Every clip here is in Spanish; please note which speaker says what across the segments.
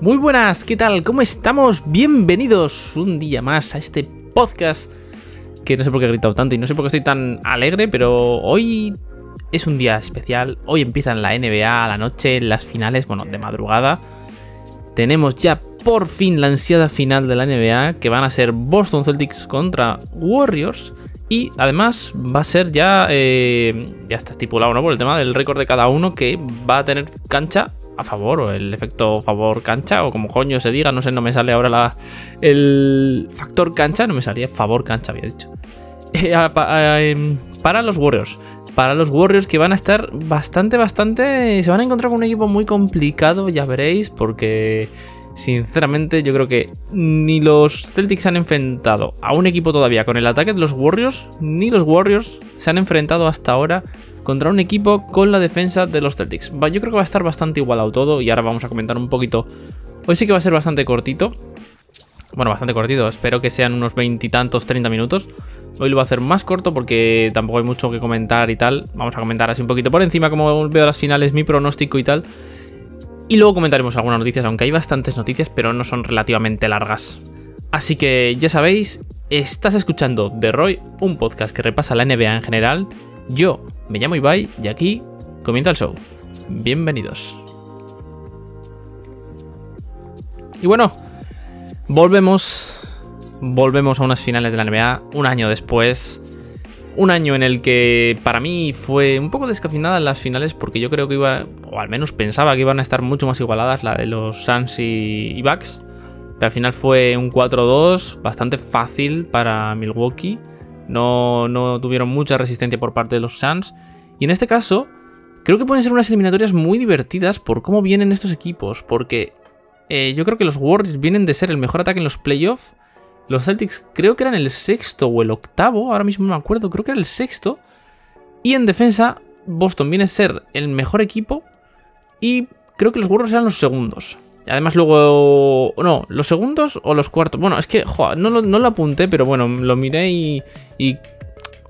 Speaker 1: Muy buenas, ¿qué tal? ¿Cómo estamos? Bienvenidos un día más a este podcast que no sé por qué he gritado tanto y no sé por qué estoy tan alegre, pero hoy es un día especial. Hoy empiezan la NBA a la noche, las finales, bueno, de madrugada. Tenemos ya por fin la ansiada final de la NBA, que van a ser Boston Celtics contra Warriors. Y además va a ser ya, eh, ya está estipulado, ¿no? Por el tema del récord de cada uno, que va a tener cancha a favor, o el efecto favor cancha, o como coño se diga, no sé, no me sale ahora la, el factor cancha, no me salía favor cancha, había dicho. Eh, em, para los Warriors. Para los Warriors que van a estar bastante, bastante... Se van a encontrar con un equipo muy complicado, ya veréis, porque sinceramente yo creo que ni los Celtics se han enfrentado a un equipo todavía con el ataque de los Warriors, ni los Warriors se han enfrentado hasta ahora contra un equipo con la defensa de los Celtics. Yo creo que va a estar bastante igualado todo y ahora vamos a comentar un poquito. Hoy sí que va a ser bastante cortito. Bueno, bastante cortito, espero que sean unos veintitantos, 30 minutos. Hoy lo voy a hacer más corto porque tampoco hay mucho que comentar y tal. Vamos a comentar así un poquito por encima como veo las finales, mi pronóstico y tal. Y luego comentaremos algunas noticias, aunque hay bastantes noticias, pero no son relativamente largas. Así que ya sabéis, estás escuchando The Roy, un podcast que repasa la NBA en general. Yo me llamo Ibai y aquí comienza el show. Bienvenidos. Y bueno, volvemos. Volvemos a unas finales de la NBA un año después. Un año en el que para mí fue un poco descafinada las finales porque yo creo que iba, o al menos pensaba que iban a estar mucho más igualadas la de los Suns y, Bucks. Pero al final fue un 4-2 bastante fácil para Milwaukee. No, no tuvieron mucha resistencia por parte de los Suns. Y en este caso, creo que pueden ser unas eliminatorias muy divertidas por cómo vienen estos equipos. Porque eh, yo creo que los Warriors vienen de ser el mejor ataque en los playoffs. Los Celtics creo que eran el sexto o el octavo, ahora mismo no me acuerdo, creo que era el sexto. Y en defensa, Boston viene a ser el mejor equipo. Y creo que los Warriors eran los segundos. Además luego... No, los segundos o los cuartos. Bueno, es que no, lo, apunté, pero bueno, lo miré y, y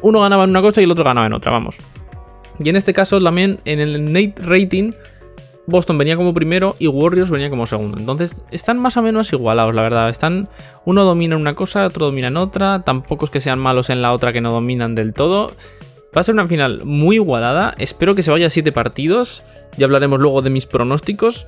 Speaker 1: uno ganaba en una cosa y el otro ganaba en otra, vamos. Y en este caso también en el Nate Rating Boston venía como primero y Warriors venía como segundo. Entonces están más o menos igualados, la verdad. Están uno domina una cosa, otro domina en otra. Tampoco es que sean malos en la otra que no dominan del todo. Va a ser una final muy igualada. Espero que se vaya a 7 partidos. Ya hablaremos luego de mis pronósticos.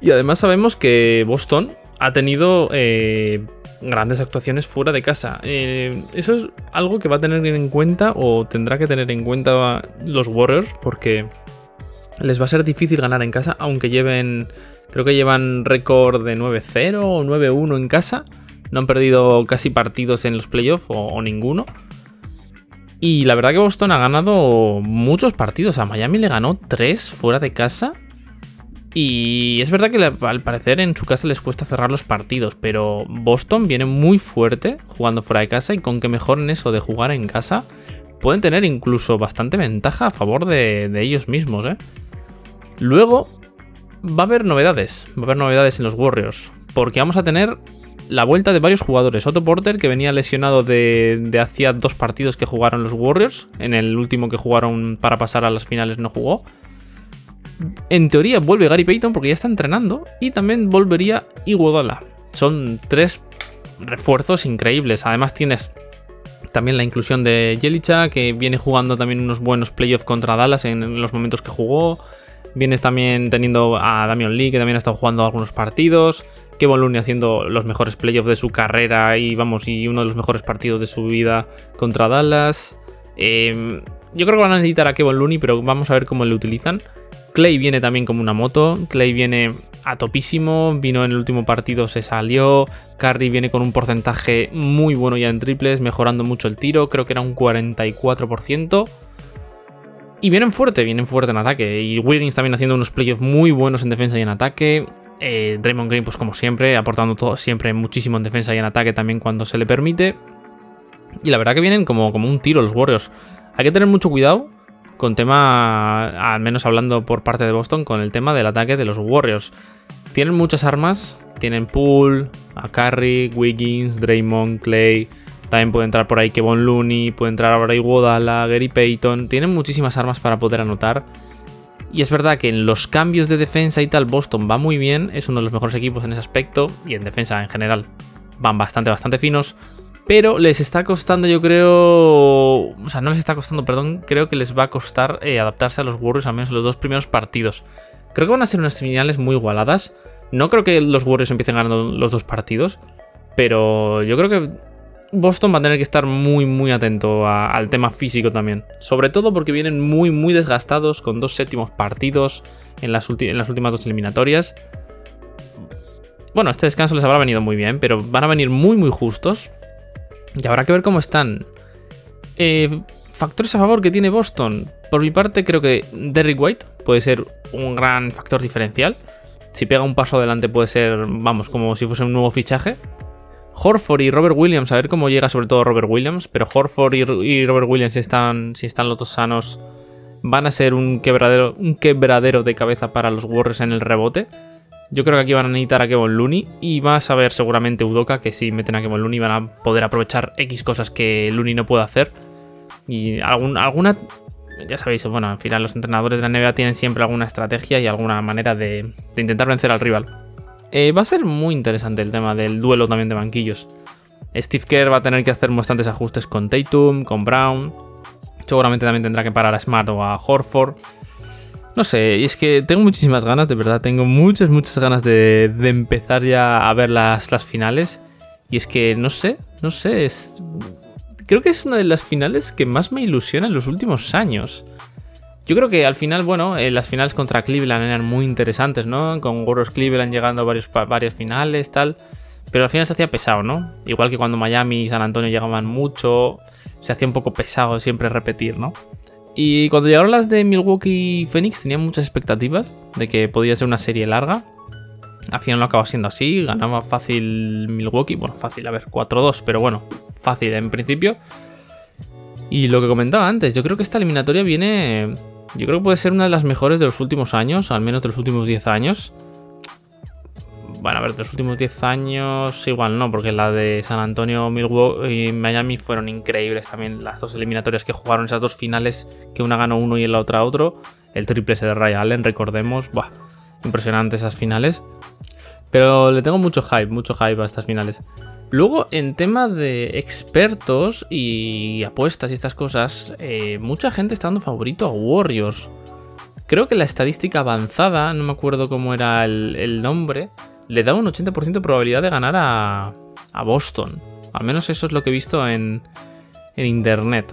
Speaker 1: Y además sabemos que Boston ha tenido eh, grandes actuaciones fuera de casa. Eh, eso es algo que va a tener en cuenta o tendrá que tener en cuenta los Warriors porque les va a ser difícil ganar en casa, aunque lleven, creo que llevan récord de 9-0 o 9-1 en casa. No han perdido casi partidos en los playoffs o ninguno. Y la verdad que Boston ha ganado muchos partidos. A Miami le ganó 3 fuera de casa y es verdad que al parecer en su casa les cuesta cerrar los partidos, pero Boston viene muy fuerte jugando fuera de casa y con que mejoren eso de jugar en casa, pueden tener incluso bastante ventaja a favor de, ellos mismos. ¿eh? Luego va a haber novedades, va a haber novedades en los Warriors, porque vamos a tener la vuelta de varios jugadores. Otto Porter, que venía lesionado de, hacía dos partidos que jugaron los Warriors, en el último que jugaron para pasar a las finales no jugó en teoría vuelve Gary Payton porque ya está entrenando y también volvería Iguodala. Son tres refuerzos increíbles. Además tienes también la inclusión de Jelicha que viene jugando también unos buenos playoffs contra Dallas en los momentos que jugó. Vienes también teniendo a Damian Lee, que también ha estado jugando algunos partidos. Kevin Looney haciendo los mejores playoffs de su carrera y vamos, y uno de los mejores partidos de su vida contra Dallas. Em, yo creo que van a necesitar a Kevin Looney, pero vamos a ver cómo le utilizan. Clay viene también como una moto. Clay viene a topísimo. Vino en el último partido, se salió. Curry viene con un porcentaje muy bueno ya en triples, mejorando mucho el tiro. Creo que era un 44%. Y vienen fuerte, vienen fuerte en ataque. Y Wiggins también haciendo unos playoffs muy buenos en defensa y en ataque. Eh, Draymond Green, pues como siempre, aportando todo, siempre muchísimo en defensa y en ataque también cuando se le permite. Y la verdad que vienen como, como un tiro los Warriors. Hay que tener mucho cuidado con tema, al menos hablando por parte de Boston, con el tema del ataque de los Warriors. Tienen muchas armas, tienen Poole, a Curry, Wiggins, Draymond, Clay. También puede entrar por ahí Kevon Looney, puede entrar ahora Iguodala, Gary Payton. Tienen muchísimas armas para poder anotar. Y es verdad que en los cambios de defensa y tal, Boston va muy bien, es uno de los mejores equipos en ese aspecto, y en defensa en general van bastante, bastante finos. Pero les está costando, yo creo. O sea, no les está costando, perdón. Creo que les va a costar eh, adaptarse a los Warriors, al menos los dos primeros partidos. Creo que van a ser unas finales muy igualadas. No creo que los Warriors empiecen ganando los dos partidos. Pero yo creo que Boston va a tener que estar muy, muy atento al tema físico también. Sobre todo porque vienen muy, muy desgastados con dos séptimos partidos en las, últimas dos eliminatorias. Bueno, este descanso les habrá venido muy bien, pero van a venir muy, muy justos. Y habrá que ver cómo están. Eh, factores a favor que tiene Boston. Por mi parte, creo que Derrick White puede ser un gran factor diferencial. Si pega un paso adelante puede ser, vamos, como si fuese un nuevo fichaje. Horford y Robert Williams, a ver cómo llega sobre todo Robert Williams, pero Horford y, Robert Williams si están, si están los dos sanos van a ser un quebradero, un quebradero de cabeza para los Warriors en el rebote. Yo creo que aquí van a necesitar a Kevin Looney y va a saber seguramente Udoka que si meten a Kevin Looney van a poder aprovechar X cosas que Looney no puede hacer. Y alguna, ya sabéis, bueno, al final los entrenadores de la NBA tienen siempre alguna estrategia y alguna manera de, intentar vencer al rival. Eh, va a ser muy interesante el tema del duelo también de banquillos. Steve Kerr va a tener que hacer bastantes ajustes con Tatum, con Brown. Seguramente también tendrá que parar a Smart o a Horford. No sé, es que tengo muchísimas ganas, de verdad, tengo muchas, muchas ganas de, empezar ya a ver las, finales. Y es que, no sé, no sé. Creo que es una de las finales que más me ilusiona en los últimos años. Yo creo que al final, bueno, eh, las finales contra Cleveland eran muy interesantes, ¿no? Con Warriors Cleveland llegando a varios, varias finales, tal. Pero al final se hacía pesado, ¿no? Igual que cuando Miami y San Antonio llegaban mucho, se hacía un poco pesado siempre repetir, ¿no? Y cuando llegaron las de Milwaukee y Phoenix tenía muchas expectativas de que podía ser una serie larga. Al final no acaba siendo así, ganaba fácil Milwaukee, bueno, fácil, a ver, 4-2, pero bueno, fácil en principio. Y lo que comentaba antes, yo creo que esta eliminatoria viene, yo creo que puede ser una de las mejores de los últimos años, al menos de los últimos 10 años. Bueno, a ver, de los últimos 10 años igual no, porque la de San Antonio, Milwaukee y Miami fueron increíbles también. Las dos eliminatorias que jugaron, esas dos finales, que una ganó uno y la otra otro. El triple S de Ray Allen, recordemos. Buah, impresionante esas finales. Pero le tengo mucho hype, mucho hype a estas finales. Luego, en tema de expertos y apuestas y estas cosas, eh, mucha gente está dando favorito a Warriors. Creo que la estadística avanzada, no me acuerdo cómo era el nombre, le da un 80% de probabilidad de ganar a, Boston. Al menos eso es lo que he visto en, internet.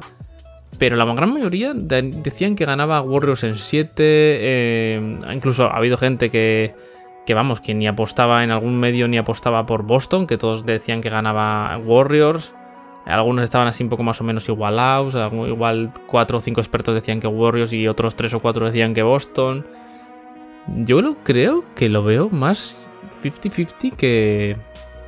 Speaker 1: Pero la gran mayoría decían que ganaba Warriors en 7. Eh, incluso ha habido gente que, que, vamos, que ni apostaba en algún medio ni apostaba por Boston, que todos decían que ganaba Warriors. Algunos estaban así un poco más o menos igualados. Igual 4 o 5 expertos decían que Warriors y otros 3 o 4 decían que Boston. Yo creo que lo veo más 50-50 que,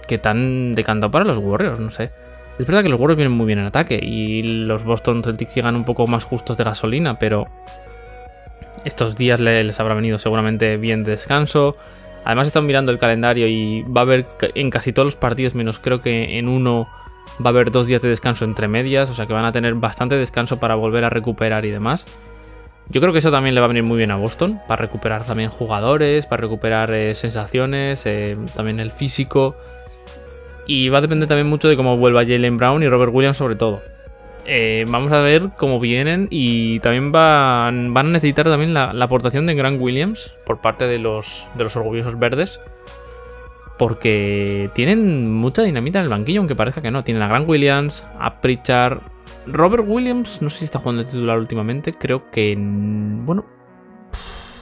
Speaker 1: que tan decantado para los Warriors, no sé. Es verdad que los Warriors vienen muy bien en ataque y los Boston Celtics llegan un poco más justos de gasolina, pero estos días les habrá venido seguramente bien de descanso. Además están mirando el calendario y va a haber en casi todos los partidos, menos creo que en uno va a haber dos días de descanso entre medias, o sea que van a tener bastante descanso para volver a recuperar y demás. Yo creo que eso también le va a venir muy bien a Boston, para recuperar también jugadores, para recuperar eh, sensaciones, eh, también el físico. Y va a depender también mucho de cómo vuelva Jalen Brown y Robert Williams sobre todo. Eh, vamos a ver cómo vienen y también van, van a necesitar también la, aportación de Grant Williams por parte de los, de los orgullosos verdes. Porque tienen mucha dinamita en el banquillo, aunque parezca que no. Tienen a Grant Williams, a Pritchard, Robert Williams, no sé si está jugando el titular últimamente, creo que... Bueno,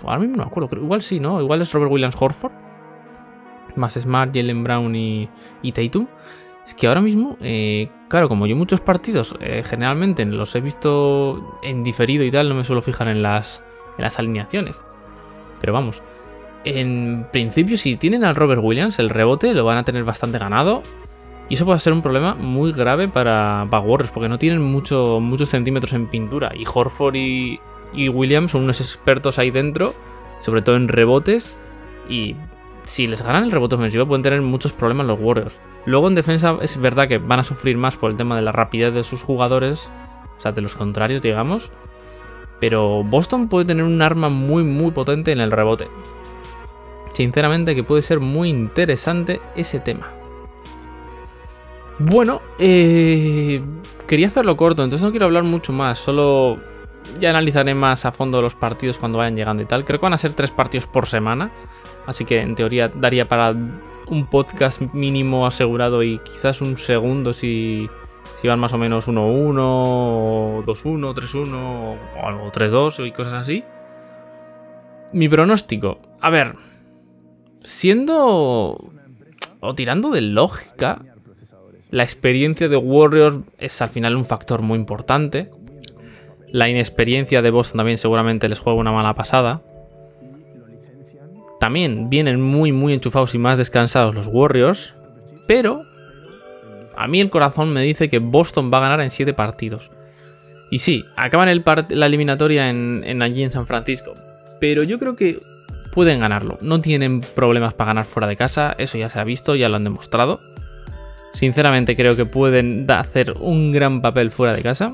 Speaker 1: ahora mismo no me acuerdo, igual sí, ¿no? Igual es Robert Williams Horford, más Smart, Jalen Brown y, y Tatum. Es que ahora mismo, eh, claro, como yo muchos partidos eh, generalmente los he visto en diferido y tal, no me suelo fijar en las, alineaciones. Pero vamos, en principio si tienen al Robert Williams, el rebote lo van a tener bastante ganado. Y eso puede ser un problema muy grave para, para Warriors, porque no tienen mucho, muchos centímetros en pintura. Y Horford y, Williams son unos expertos ahí dentro, sobre todo en rebotes. Y si les ganan el rebote ofensivo, pueden tener muchos problemas los Warriors. Luego en defensa es verdad que van a sufrir más por el tema de la rapidez de sus jugadores, o sea, de los contrarios, digamos. Pero Boston puede tener un arma muy muy potente en el rebote. Sinceramente que puede ser muy interesante ese tema. Bueno, eh, quería hacerlo corto, entonces no quiero hablar mucho más, solo ya analizaré más a fondo los partidos cuando vayan llegando y tal. Creo que van a ser tres partidos por semana, así que en teoría daría para un podcast mínimo asegurado y quizás un segundo si, si van más o menos 1-1, o 2-1, 3-1 o algo 3-2 y cosas así. Mi pronóstico, a ver, siendo o tirando de lógica, la experiencia de Warriors es al final un factor muy importante. La inexperiencia de Boston también seguramente les juega una mala pasada. También vienen muy muy enchufados y más descansados los Warriors. Pero a mí el corazón me dice que Boston va a ganar en 7 partidos. Y sí, acaban la eliminatoria en, allí en San Francisco. Pero yo creo que pueden ganarlo. No tienen problemas para ganar fuera de casa. Eso ya se ha visto, ya lo han demostrado. Sinceramente creo que pueden hacer un gran papel fuera de casa.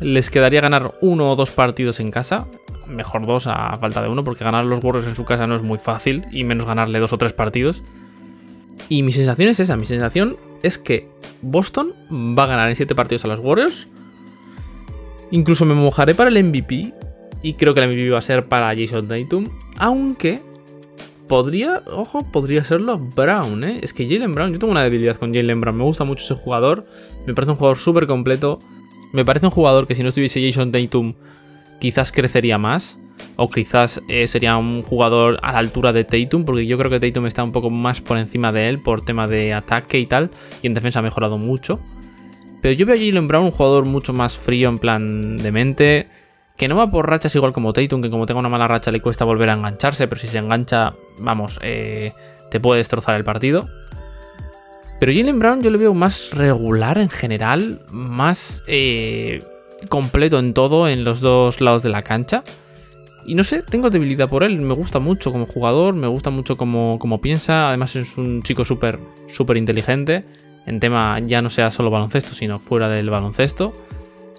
Speaker 1: Les quedaría ganar uno o dos partidos en casa. Mejor dos a falta de uno, porque ganar los Warriors en su casa no es muy fácil, y menos ganarle dos o tres partidos. Y mi sensación es esa, mi sensación es que Boston va a ganar en siete partidos a los Warriors. Incluso me mojaré para el MVP, y creo que el MVP va a ser para Jason Tatum, aunque Podría, ojo, podría serlo Brown, ¿eh? Es que Jalen Brown, yo tengo una debilidad con Jalen Brown. Me gusta mucho ese jugador. Me parece un jugador súper completo. Me parece un jugador que si no estuviese Jason Tatum, quizás crecería más. O quizás eh, sería un jugador a la altura de Tatum, porque yo creo que Tatum está un poco más por encima de él por tema de ataque y tal. Y en defensa ha mejorado mucho. Pero yo veo a Jalen Brown un jugador mucho más frío en plan de mente que no va por rachas igual como Tatum, que como tenga una mala racha le cuesta volver a engancharse, pero si se engancha, vamos, eh, te puede destrozar el partido. Pero Jalen Brown yo le veo más regular en general, más eh, completo en todo, en los dos lados de la cancha. Y no sé, tengo debilidad por él, me gusta mucho como jugador, me gusta mucho como, como piensa, además es un chico súper, súper inteligente, en tema ya no sea solo baloncesto, sino fuera del baloncesto.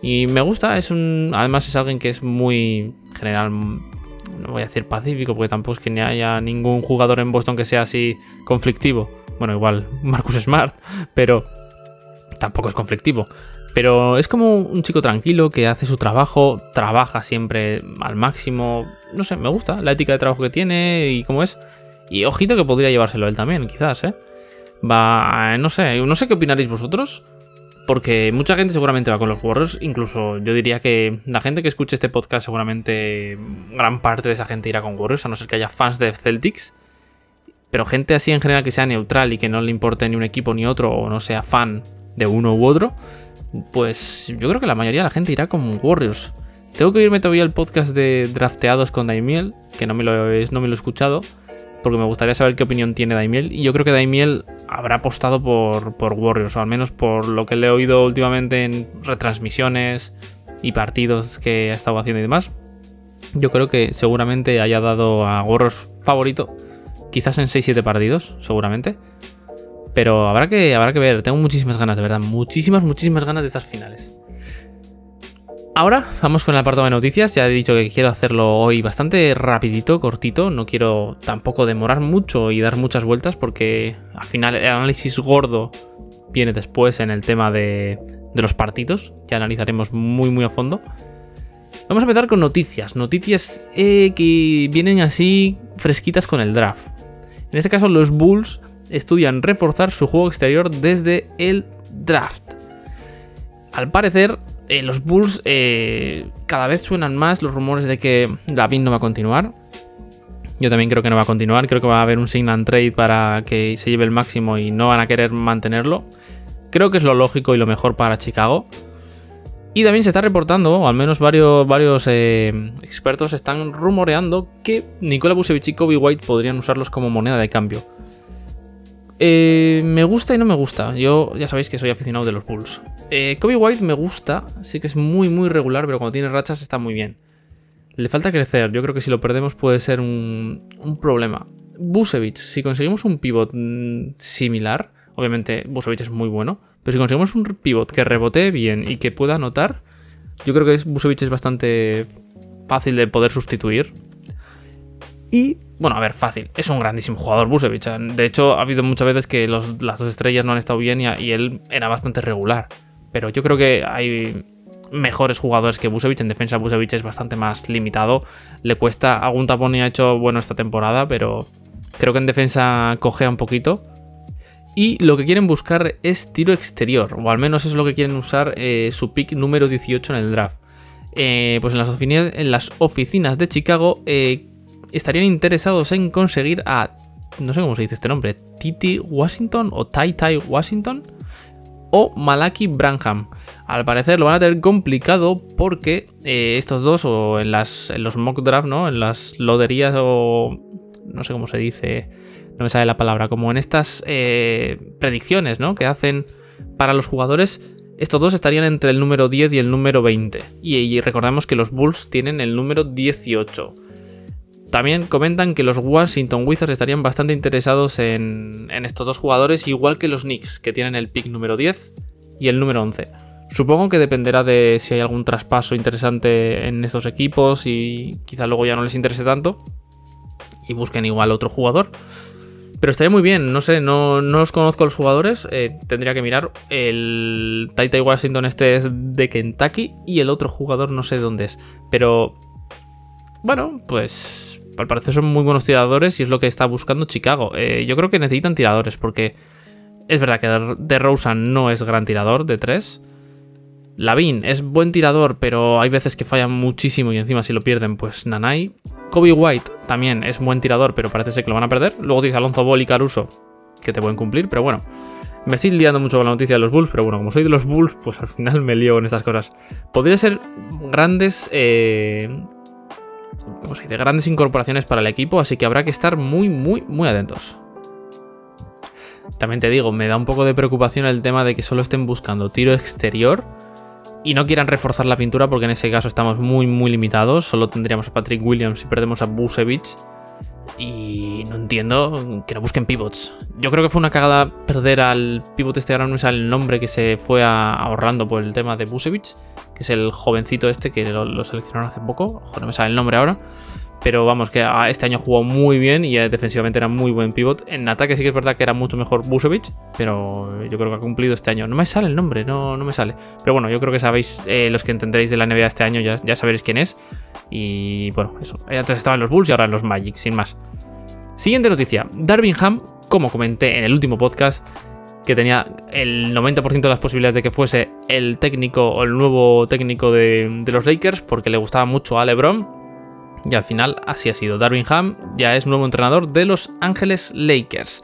Speaker 1: Y me gusta, es un. Además, es alguien que es muy general. No voy a decir pacífico, porque tampoco es que ni haya ningún jugador en Boston que sea así conflictivo. Bueno, igual Marcus Smart, pero tampoco es conflictivo. Pero es como un chico tranquilo que hace su trabajo, trabaja siempre al máximo. No sé, me gusta la ética de trabajo que tiene y cómo es. Y ojito que podría llevárselo él también, quizás, ¿eh? Va, no sé, no sé qué opinaréis vosotros. Porque mucha gente seguramente va con los Warriors. Incluso yo diría que la gente que escuche este podcast, seguramente gran parte de esa gente irá con Warriors, a no ser que haya fans de Celtics. Pero gente así en general que sea neutral y que no le importe ni un equipo ni otro, o no sea fan de uno u otro, pues yo creo que la mayoría de la gente irá con Warriors. Tengo que oírme todavía el podcast de drafteados con Daimiel, que no me lo, no me lo he escuchado porque me gustaría saber qué opinión tiene Daimiel. Y yo creo que Daimiel habrá apostado por, por Warriors, o al menos por lo que le he oído últimamente en retransmisiones y partidos que ha estado haciendo y demás. Yo creo que seguramente haya dado a Warriors favorito, quizás en 6-7 partidos, seguramente. Pero habrá que, habrá que ver, tengo muchísimas ganas, de verdad, muchísimas, muchísimas ganas de estas finales. Ahora vamos con el apartado de noticias. Ya he dicho que quiero hacerlo hoy bastante rapidito, cortito. No quiero tampoco demorar mucho y dar muchas vueltas porque al final el análisis gordo viene después en el tema de, los partidos. Ya analizaremos muy muy a fondo. Vamos a empezar con noticias. Noticias eh, que vienen así fresquitas con el draft. En este caso los Bulls estudian reforzar su juego exterior desde el draft. Al parecer eh, los Bulls eh, cada vez suenan más los rumores de que Lavin no va a continuar. Yo también creo que no va a continuar. Creo que va a haber un sign and trade para que se lleve el máximo y no van a querer mantenerlo. Creo que es lo lógico y lo mejor para Chicago. Y también se está reportando, o al menos varios, eh, expertos están rumoreando que Nikola Vucevic y Kobe White podrían usarlos como moneda de cambio. Me gusta y no me gusta. Yo ya sabéis que soy aficionado de los Bulls. Eh, Kobe White me gusta, sí que es muy muy regular, pero cuando tiene rachas está muy bien. Le falta crecer, yo creo que si lo perdemos puede ser un, problema. Busevich, si conseguimos un pivot mm, similar, obviamente Busevich es muy bueno, pero si conseguimos un pivot que rebote bien y que pueda anotar, yo creo que Busevich es bastante fácil de poder sustituir. Y, bueno, a ver, fácil. Es un grandísimo jugador Busevich. De hecho, ha habido muchas veces que las dos estrellas no han estado bien y, él era bastante regular. Pero yo creo que hay mejores jugadores que Busevich. En defensa Busevich es bastante más limitado. Le cuesta, algún tapón y ha hecho bueno esta temporada, pero creo que en defensa cogea un poquito. Y lo que quieren buscar es tiro exterior, o al menos es lo que quieren usar eh, su pick número 18 en el draft. Eh, pues en las, en las, oficinas de Chicago eh, estarían interesados en conseguir a, no sé cómo se dice este nombre, Titi Washington o Tai Tai Washington o Malaki Branham. Al parecer lo van a tener complicado porque estos dos, o en, las, en los mock draft, ¿no? En las loderías o no sé cómo se dice, no me sale la palabra, como en estas eh, predicciones, ¿no? Que hacen para los jugadores, estos dos estarían entre el número 10 y el número 20. Y, recordemos que los Bulls tienen el número 18. También comentan que los Washington Wizards estarían bastante interesados en, estos dos jugadores, igual que los Knicks, que tienen el pick número 10 y el número 11. Supongo que dependerá de si hay algún traspaso interesante en estos equipos y quizá luego ya no les interese tanto y busquen igual otro jugador. Pero estaría muy bien, no sé, no, no los conozco los jugadores, eh, tendría que mirar. El Tai Washington este es de Kentucky y el otro jugador no sé dónde es. Pero, bueno, pues al parecer son muy buenos tiradores y es lo que está buscando Chicago. Eh, yo creo que necesitan tiradores porque es verdad que de Rosen no es gran tirador de 3. Lavin es buen tirador, pero hay veces que fallan muchísimo y encima si lo pierden, pues Nanai. Kobe White también es buen tirador, pero parece ser que lo van a perder. Luego tienes Alonso Ball y Caruso, que te pueden cumplir, pero bueno. Me estoy liando mucho con la noticia de los Bulls, pero bueno, como soy de los Bulls, pues al final me lío con estas cosas. Podría ser grandes. Eh, ¿Cómo se dice? Grandes incorporaciones para el equipo, así que habrá que estar muy, muy, muy atentos. También te digo, me da un poco de preocupación el tema de que solo estén buscando tiro exterior y no quieran reforzar la pintura porque en ese caso estamos muy muy limitados. Solo tendríamos a Patrick Williams y perdemos a Busevich. Y no entiendo que no busquen pivots. Yo creo que fue una cagada perder al pivot este, ahora no sale el nombre que se fue ahorrando por el tema de Busevich, que es el jovencito este que lo, lo seleccionaron hace poco. Ojo, no me sale el nombre ahora. Pero vamos, que este año jugó muy bien y defensivamente era muy buen pivot. En ataque sí que es verdad que era mucho mejor Busevich, pero yo creo que ha cumplido este año. No me sale el nombre, no, no me sale. Pero bueno, yo creo que sabéis, eh, los que entenderéis de la NBA este año ya, ya sabréis quién es. Y bueno, eso. Antes estaban los Bulls y ahora los Magic, sin más. Siguiente noticia. Darvingham, como comenté en el último podcast, que tenía el 90% de las posibilidades de que fuese el técnico o el nuevo técnico de, de los Lakers, porque le gustaba mucho a LeBron y al final así ha sido. Darwin Ham ya es nuevo entrenador de Los Ángeles Lakers.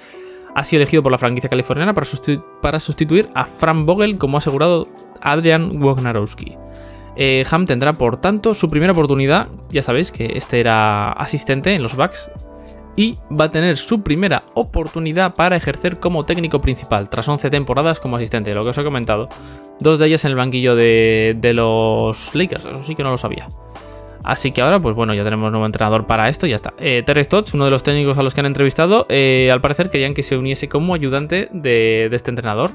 Speaker 1: Ha sido elegido por la franquicia californiana para, sustituir a Frank Vogel como ha asegurado Adrian Wojnarowski. Eh, Ham tendrá por tanto su primera oportunidad, ya sabéis que este era asistente en los Bucks, y va a tener su primera oportunidad para ejercer como técnico principal, tras 11 temporadas como asistente, lo que os he comentado. Dos de ellas en el banquillo de, de los Lakers, eso sí que no lo sabía. Así que ahora, pues bueno, ya tenemos nuevo entrenador para esto y ya está. Eh, Terry Stotts, uno de los técnicos a los que han entrevistado, eh, al parecer querían que se uniese como ayudante de, este entrenador.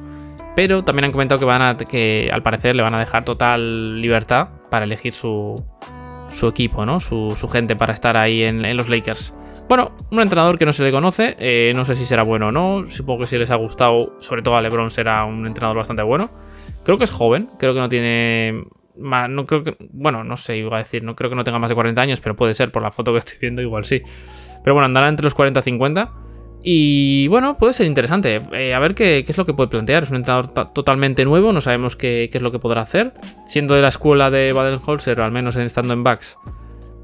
Speaker 1: Pero también han comentado que, van a, que al parecer le van a dejar total libertad para elegir su, equipo, ¿no? Su, gente para estar ahí en, los Lakers. Bueno, un entrenador que no se le conoce, eh, no sé si será bueno o no, supongo que si les ha gustado, sobre todo a LeBron será un entrenador bastante bueno. Creo que es joven, creo que no tiene no creo que, bueno, no sé, iba a decir, no creo que no tenga más de 40 años, pero puede ser por la foto que estoy viendo, igual sí. Pero bueno, andará entre los 40 y 50. Y bueno, puede ser interesante. Eh, a ver qué, es lo que puede plantear. Es un entrenador totalmente nuevo, no sabemos qué, es lo que podrá hacer. Siendo de la escuela de Baden-Holzer, al menos estando en backs,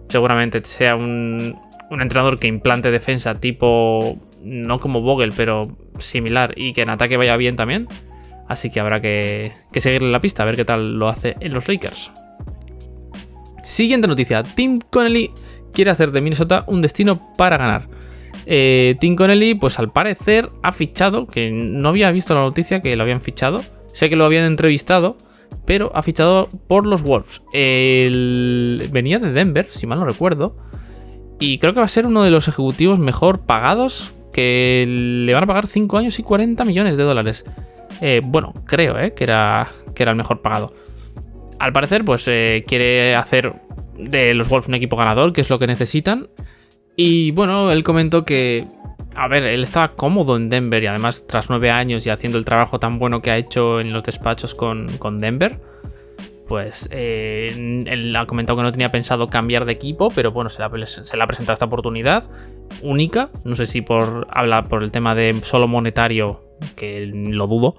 Speaker 1: seguramente sea un, un entrenador que implante defensa tipo, no como Vogel, pero similar y que en ataque vaya bien también. Así que habrá que, seguirle la pista, a ver qué tal lo hace en los Lakers. Siguiente noticia. Tim Connelly quiere hacer de Minnesota un destino para ganar. Eh, Tim Connelly, pues al parecer ha fichado, que no había visto la noticia que lo habían fichado. Sé que lo habían entrevistado, pero ha fichado por los Wolves. Venía de Denver, si mal no recuerdo. Y creo que va a ser uno de los ejecutivos mejor pagados, que le van a pagar 5 años y 40 millones de dólares. Eh, bueno, creo eh, que, era, que era el mejor pagado. Al parecer, pues eh, quiere hacer de los Wolves un equipo ganador, que es lo que necesitan. Y bueno, él comentó que, a ver, él estaba cómodo en Denver y además tras nueve años y haciendo el trabajo tan bueno que ha hecho en los despachos con, Denver, pues eh, él ha comentado que no tenía pensado cambiar de equipo, pero bueno, se le, ha, presentado esta oportunidad única. No sé si por habla por el tema de solo monetario, que lo dudo,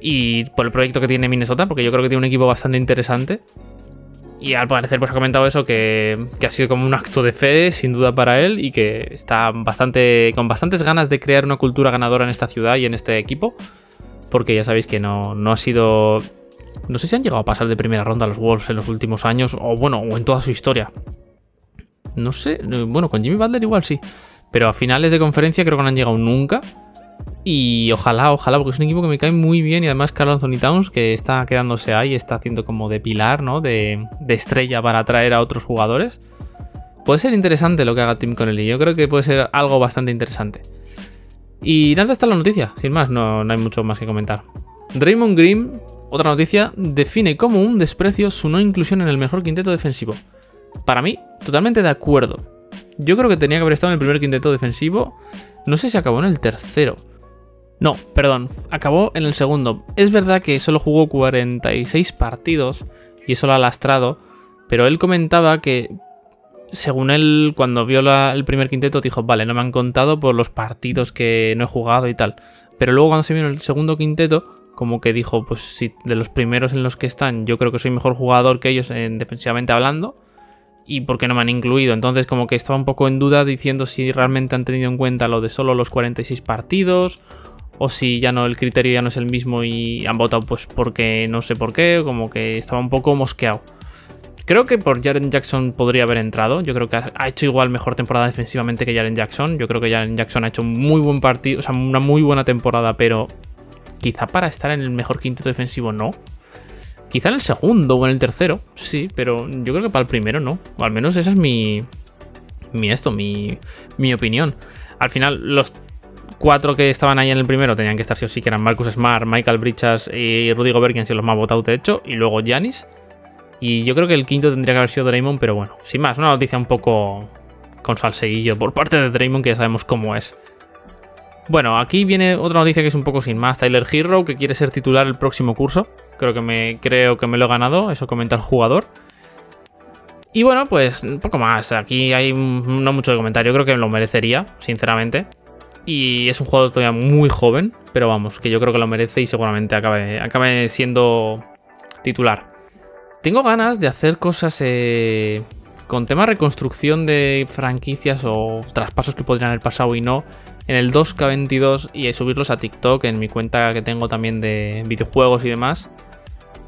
Speaker 1: y por el proyecto que tiene Minnesota, porque yo creo que tiene un equipo bastante interesante. Y al parecer pues ha comentado eso, que, ha sido como un acto de fe, sin duda para él, y que está bastante con bastantes ganas de crear una cultura ganadora en esta ciudad y en este equipo. Porque ya sabéis que no, no ha sido... No sé si han llegado a pasar de primera ronda los Wolves en los últimos años, o bueno, o en toda su historia. No sé, bueno, con Jimmy Butler igual sí. Pero a finales de conferencia creo que no han llegado nunca. Y ojalá, ojalá, porque es un equipo que me cae muy bien. Y además, Carl Anthony Towns, que está quedándose ahí, está haciendo como de pilar, ¿no? De, estrella para atraer a otros jugadores. Puede ser interesante lo que haga Tim Connelly. Yo creo que puede ser algo bastante interesante. Y nada, está la noticia. Sin más, no, no hay mucho más que comentar. Draymond Green, otra noticia, define como un desprecio su no inclusión en el mejor quinteto defensivo. Para mí, totalmente de acuerdo. Yo creo que tenía que haber estado en el primer quinteto defensivo. No sé si acabó en el tercero. No, perdón, acabó en el segundo. Es verdad que solo jugó 46 partidos y eso lo ha lastrado, pero él comentaba que, según él, cuando vio el primer quinteto, dijo, vale, no me han contado por los partidos que no he jugado y tal. Pero luego cuando se vio el segundo quinteto, como que dijo, pues si de los primeros en los que están, yo creo que soy mejor jugador que ellos en, defensivamente hablando. Y por qué no me han incluido. Entonces como que estaba un poco en duda diciendo si realmente han tenido en cuenta lo de solo los 46 partidos o si ya no el criterio ya no es el mismo y han votado pues porque no sé por qué, como que estaba un poco mosqueado. Creo que por Jaren Jackson podría haber entrado. Yo creo que ha hecho igual mejor temporada defensivamente que Jaren Jackson. Yo creo que Jaren Jackson ha hecho un muy buen partido, o sea, una muy buena temporada, pero quizá para estar en el mejor quinteto defensivo no. Quizá en el segundo o en el tercero, sí, pero yo creo que para el primero no. O al menos esa es mi. Mi esto, mi, mi opinión. Al final, los cuatro que estaban ahí en el primero tenían que estar sí o sí, que eran Marcus Smart, Michael Bridges y Rudy Gobert, que han sido los más votados de hecho, y luego Giannis. Y yo creo que el quinto tendría que haber sido Draymond, pero bueno, sin más, una noticia un poco con salseguillo por parte de Draymond, que ya sabemos cómo es. Bueno, aquí viene otra noticia que es un poco sin más. Tyler Hero, que quiere ser titular el próximo curso. Creo que me, creo que me lo he ganado, eso comenta el jugador. Y bueno, pues un poco más. Aquí hay no mucho de comentario, creo que lo merecería, sinceramente. Y es un jugador todavía muy joven, pero vamos, que yo creo que lo merece y seguramente acabe, acabe siendo titular. Tengo ganas de hacer cosas eh, con tema reconstrucción de franquicias o traspasos que podrían haber pasado y no en el 2K22 y subirlos a TikTok en mi cuenta que tengo también de videojuegos y demás.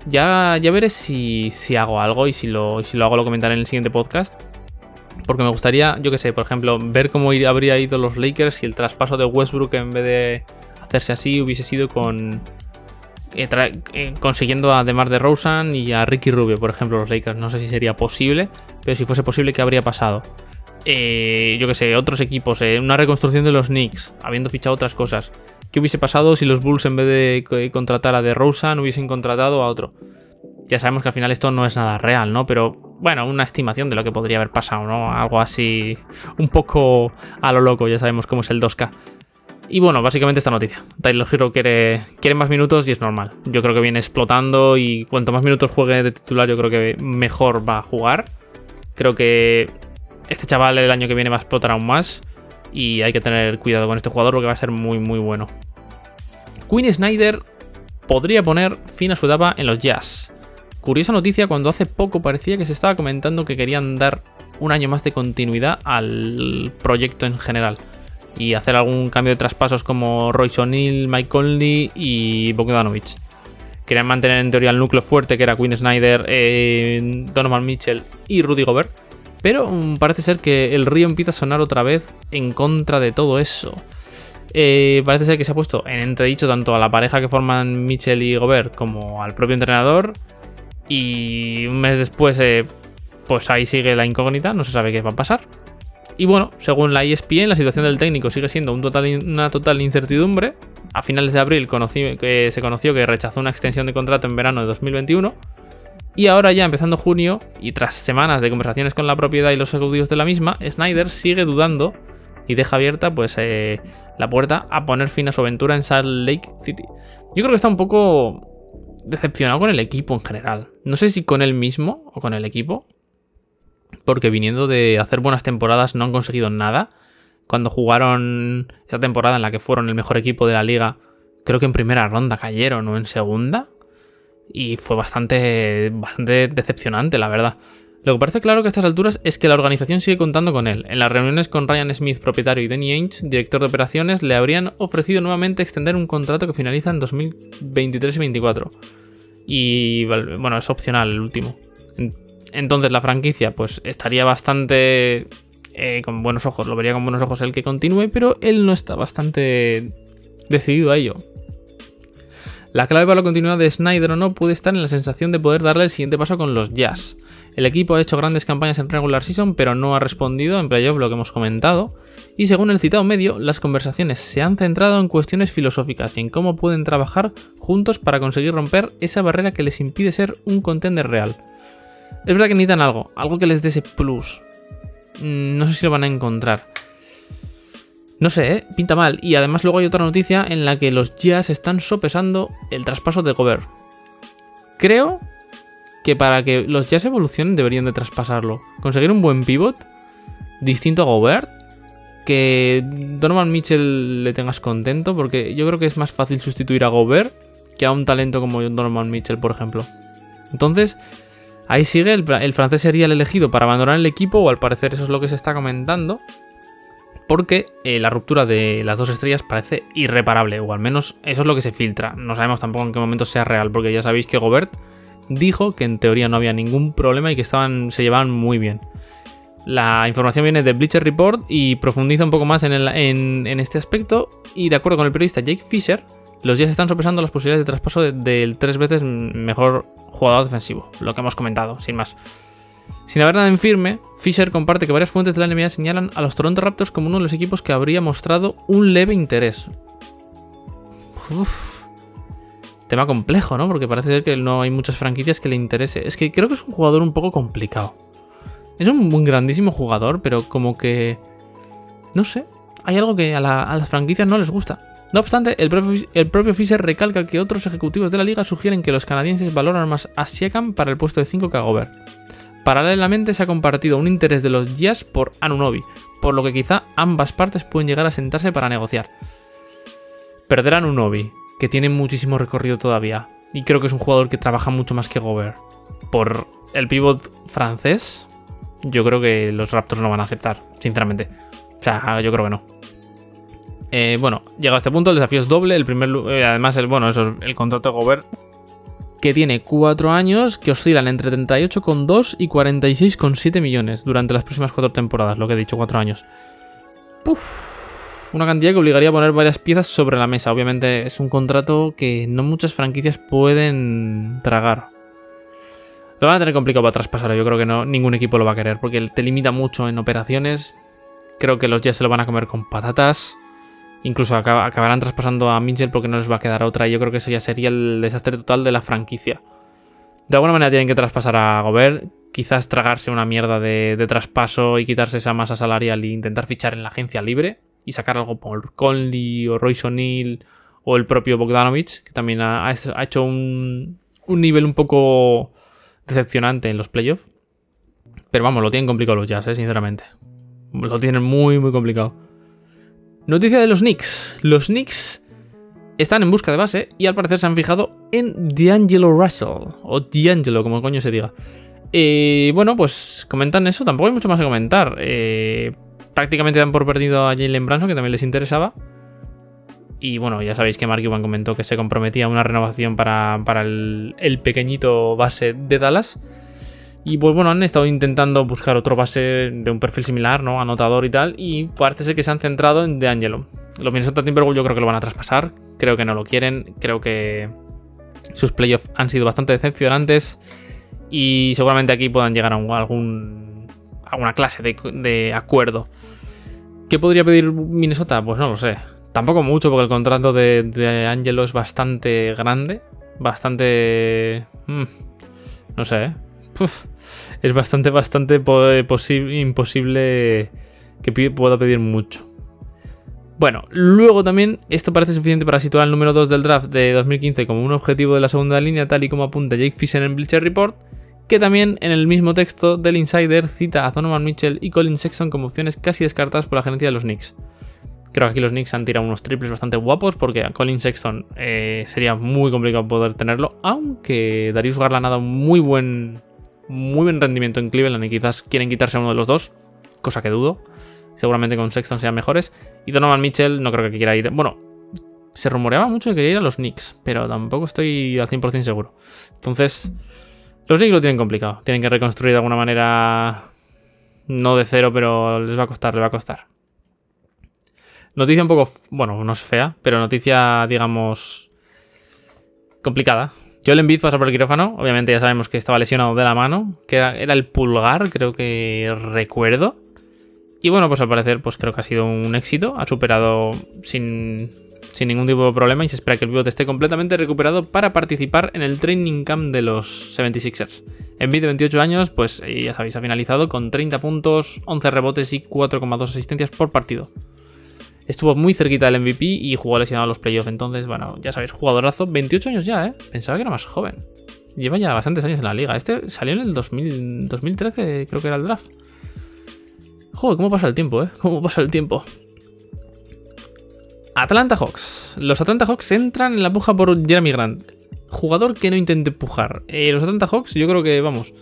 Speaker 1: Ya, ya veré si, si hago algo y si lo, si lo hago lo comentaré en el siguiente podcast porque me gustaría, yo que sé, por ejemplo, ver cómo habría ido los Lakers si el traspaso de Westbrook en vez de hacerse así hubiese sido con eh, eh, consiguiendo a DeMar DeRozan y a Ricky Rubio, por ejemplo, los Lakers. No sé si sería posible, pero si fuese posible, ¿qué habría pasado? Eh, yo que sé, otros equipos, una reconstrucción de los Knicks, habiendo fichado otras cosas. ¿Qué hubiese pasado si los Bulls en vez de contratar a DeRozan hubiesen contratado a otro? Ya sabemos que al final esto no es nada real, ¿no? Pero bueno, una estimación de lo que podría haber pasado, ¿no? Algo así, un poco a lo loco, ya sabemos cómo es el 2K. Y bueno, básicamente esta noticia. Tyler Hero quiere, quiere más minutos y es normal. Yo creo que viene explotando y cuanto más minutos juegue de titular, yo creo que mejor va a jugar. Creo que este chaval el año que viene va a explotar aún más. Y hay que tener cuidado con este jugador porque va a ser muy, muy bueno. Queen Snyder podría poner fin a su etapa en los Jazz. Curiosa noticia cuando hace poco parecía que se estaba comentando que querían dar un año más de continuidad al proyecto en general y hacer algún cambio de traspasos como Royce O'Neill, Mike Conley y Bogdanovich. Querían mantener en teoría el núcleo fuerte que era Quinn Snyder, eh, Donovan Mitchell y Rudy Gobert, pero mm, parece ser que el río empieza a sonar otra vez en contra de todo eso. Eh, parece ser que se ha puesto en entredicho tanto a la pareja que forman Mitchell y Gobert como al propio entrenador y un mes después, eh, pues ahí sigue la incógnita, no se sabe qué va a pasar. Y bueno, según la ESPN, la situación del técnico sigue siendo una total incertidumbre. A finales de abril se conoció que rechazó una extensión de contrato en verano de 2021. Y ahora ya empezando junio y tras semanas de conversaciones con la propiedad y los ejecutivos de la misma, Snyder sigue dudando y deja abierta pues eh, la puerta a poner fin a su aventura en Salt Lake City. Yo creo que está un poco decepcionado con el equipo en general. No sé si con él mismo o con el equipo. Porque viniendo de hacer buenas temporadas no han conseguido nada. Cuando jugaron esa temporada en la que fueron el mejor equipo de la liga, creo que en primera ronda cayeron o en segunda. Y fue bastante, bastante decepcionante, la verdad. Lo que parece claro que a estas alturas es que la organización sigue contando con él. En las reuniones con Ryan Smith, propietario, y Danny Ainge, director de operaciones, le habrían ofrecido nuevamente extender un contrato que finaliza en 2023 y 2024. Y bueno, es opcional el último. Entonces la franquicia pues estaría bastante eh, con buenos ojos, lo vería con buenos ojos el que continúe, pero él no está bastante decidido a ello. La clave para la continuidad de Snyder o no puede estar en la sensación de poder darle el siguiente paso con los Jazz. El equipo ha hecho grandes campañas en regular season, pero no ha respondido en playoff lo que hemos comentado. Y según el citado medio, las conversaciones se han centrado en cuestiones filosóficas y en cómo pueden trabajar juntos para conseguir romper esa barrera que les impide ser un contender real. Es verdad que necesitan algo, algo que les dé ese plus. Mm, no sé si lo van a encontrar. No sé, ¿eh? pinta mal. Y además luego hay otra noticia en la que los Jazz están sopesando el traspaso de Gobert. Creo que para que los Jazz evolucionen deberían de traspasarlo. Conseguir un buen pivot distinto a Gobert. Que Donovan Mitchell le tengas contento. Porque yo creo que es más fácil sustituir a Gobert que a un talento como Donovan Mitchell, por ejemplo. Entonces, ahí sigue. El, el francés sería el elegido para abandonar el equipo. O al parecer eso es lo que se está comentando. Porque eh, la ruptura de las dos estrellas parece irreparable. O al menos eso es lo que se filtra. No sabemos tampoco en qué momento sea real. Porque ya sabéis que Gobert dijo que en teoría no había ningún problema y que estaban, se llevaban muy bien. La información viene de Bleacher Report y profundiza un poco más en, este aspecto. Y de acuerdo con el periodista Jake Fisher, los días están sopesando las posibilidades de traspaso del tres veces mejor jugador defensivo. Lo que hemos comentado, sin más. Sin haber nada en firme, Fisher comparte que varias fuentes de la NBA señalan a los Toronto Raptors como uno de los equipos que habría mostrado un leve interés. Uf, tema complejo, ¿no? Porque parece ser que no hay muchas franquicias que le interese. Es que creo que es un jugador un poco complicado. Es un, grandísimo jugador, pero como que... No sé. Hay algo que a, las franquicias no les gusta. No obstante, el propio, Fisher recalca que otros ejecutivos de la liga sugieren que los canadienses valoran más a Siakam para el puesto de 5 que a Gobert. Paralelamente se ha compartido un interés de los Jazz por Anunobi, por lo que quizá ambas partes pueden llegar a sentarse para negociar. Perder a Anunobi, que tiene muchísimo recorrido todavía. Y creo que es un jugador que trabaja mucho más que Gobert. Por el pivot francés, yo creo que los Raptors no van a aceptar, sinceramente. O sea, yo creo que no. Eh, bueno, llega a este punto, el desafío es doble. El primer, eh, además, el, bueno, eso el contrato de Gobert, que tiene 4 años, que oscilan entre 38,2 y 46,7 millones durante las próximas 4 temporadas, lo que he dicho, 4 años. Una cantidad que obligaría a poner varias piezas sobre la mesa. Obviamente es un contrato que no muchas franquicias pueden tragar. Lo van a tener complicado para traspasar. Yo creo que no, ningún equipo lo va a querer porque te limita mucho en operaciones. Creo que los Jets se lo van a comer con patatas. Incluso acabarán traspasando a Mitchell porque no les va a quedar otra. Y yo creo que eso ya sería el desastre total de la franquicia. De alguna manera tienen que traspasar a Gobert. Quizás tragarse una mierda de, traspaso y quitarse esa masa salarial e intentar fichar en la agencia libre y sacar algo por Conley o Royce O'Neill o el propio Bogdanovich, que también ha, hecho un, nivel un poco decepcionante en los playoffs. Pero vamos, lo tienen complicado los Jazz, eh, sinceramente. Lo tienen muy, muy complicado. Noticia de los Knicks. Los Knicks están en busca de base y al parecer se han fijado en D'Angelo Russell. O D'Angelo, como coño se diga. Eh, bueno, pues comentan eso. Tampoco hay mucho más que comentar. Eh, prácticamente dan por perdido a Jalen Branson, que también les interesaba. Y bueno, ya sabéis que Mark Cuban comentó que se comprometía a una renovación para, el, pequeñito base de Dallas. Y pues bueno, han estado intentando buscar otro base de un perfil similar, ¿no? Anotador y tal. Y parece ser que se han centrado en DeAngelo. Los Minnesota Timberwolves yo creo que lo van a traspasar. Creo que no lo quieren. Creo que sus playoffs han sido bastante decepcionantes. Y seguramente aquí puedan llegar a algún alguna clase de, acuerdo. ¿Qué podría pedir Minnesota? Pues no lo sé. Tampoco mucho, porque el contrato de, Angelo es bastante grande. Bastante. Mm, no sé, ¿eh? es bastante, bastante imposible que pueda pedir mucho. Bueno, luego también esto parece suficiente para situar el número 2 del draft de 2015 como un objetivo de la segunda línea, tal y como apunta Jake Fisher en Bleacher Report, que también en el mismo texto del Insider cita a Donovan Mitchell y Colin Sexton como opciones casi descartadas por la gerencia de los Knicks. Creo que aquí los Knicks han tirado unos triples bastante guapos porque a Colin Sexton eh, sería muy complicado poder tenerlo, aunque Darius Garland ha dado muy buen, muy buen rendimiento en Cleveland y quizás quieren quitarse a uno de los dos, cosa que dudo. Seguramente con Sexton sean mejores. Y Donovan Mitchell no creo que quiera ir. Bueno, se rumoreaba mucho que quería ir a los Knicks, pero tampoco estoy al 100% seguro. Entonces, los Knicks lo tienen complicado. Tienen que reconstruir de alguna manera. No de cero, pero les va a costar, les va a costar. Noticia un poco. Bueno, no es fea, pero noticia, digamos. complicada. Joel Embiid pasa por el quirófano. Obviamente ya sabemos que estaba lesionado de la mano. Que era, el pulgar, creo que recuerdo. Y bueno, pues al parecer, pues creo que ha sido un éxito. Ha superado sin, ningún tipo de problema y se espera que el pivot esté completamente recuperado para participar en el training camp de los 76ers. En de 28 años, pues ya sabéis, ha finalizado con 30 puntos, 11 rebotes y 4,2 asistencias por partido. Estuvo muy cerquita del MVP y jugó lesionado a los playoffs. Entonces, bueno, ya sabéis, jugadorazo. 28 años ya, ¿eh? Pensaba que era más joven. Lleva ya bastantes años en la liga. Este salió en el 2013, creo que era el draft. Joder, cómo pasa el tiempo, ¿eh? Cómo pasa el tiempo. Atlanta Hawks. Los Atlanta Hawks entran en la puja por Jeremy Grant. Jugador que no intente pujar. Eh, los Atlanta Hawks, yo creo que, vamos.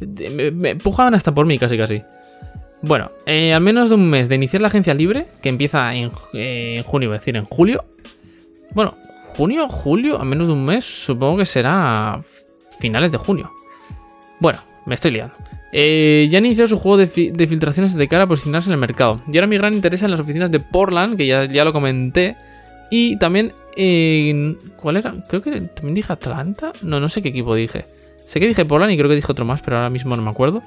Speaker 1: Me, pujaban hasta por mí, casi casi. Bueno, eh, al menos de un mes de iniciar la agencia libre, que empieza en, en junio, es decir, en julio. Bueno, junio, julio, a menos de un mes, supongo que será finales de junio. Bueno, me estoy liando. Eh, ya ha iniciado su juego de, filtraciones de cara a posicionarse en el mercado. Y ahora mi gran interés en las oficinas de Portland, que ya, ya lo comenté. Y también en... ¿Cuál era? Creo que también dije Atlanta. No, no sé qué equipo dije. Sé que dije Portland y creo que dije otro más, pero ahora mismo no me acuerdo.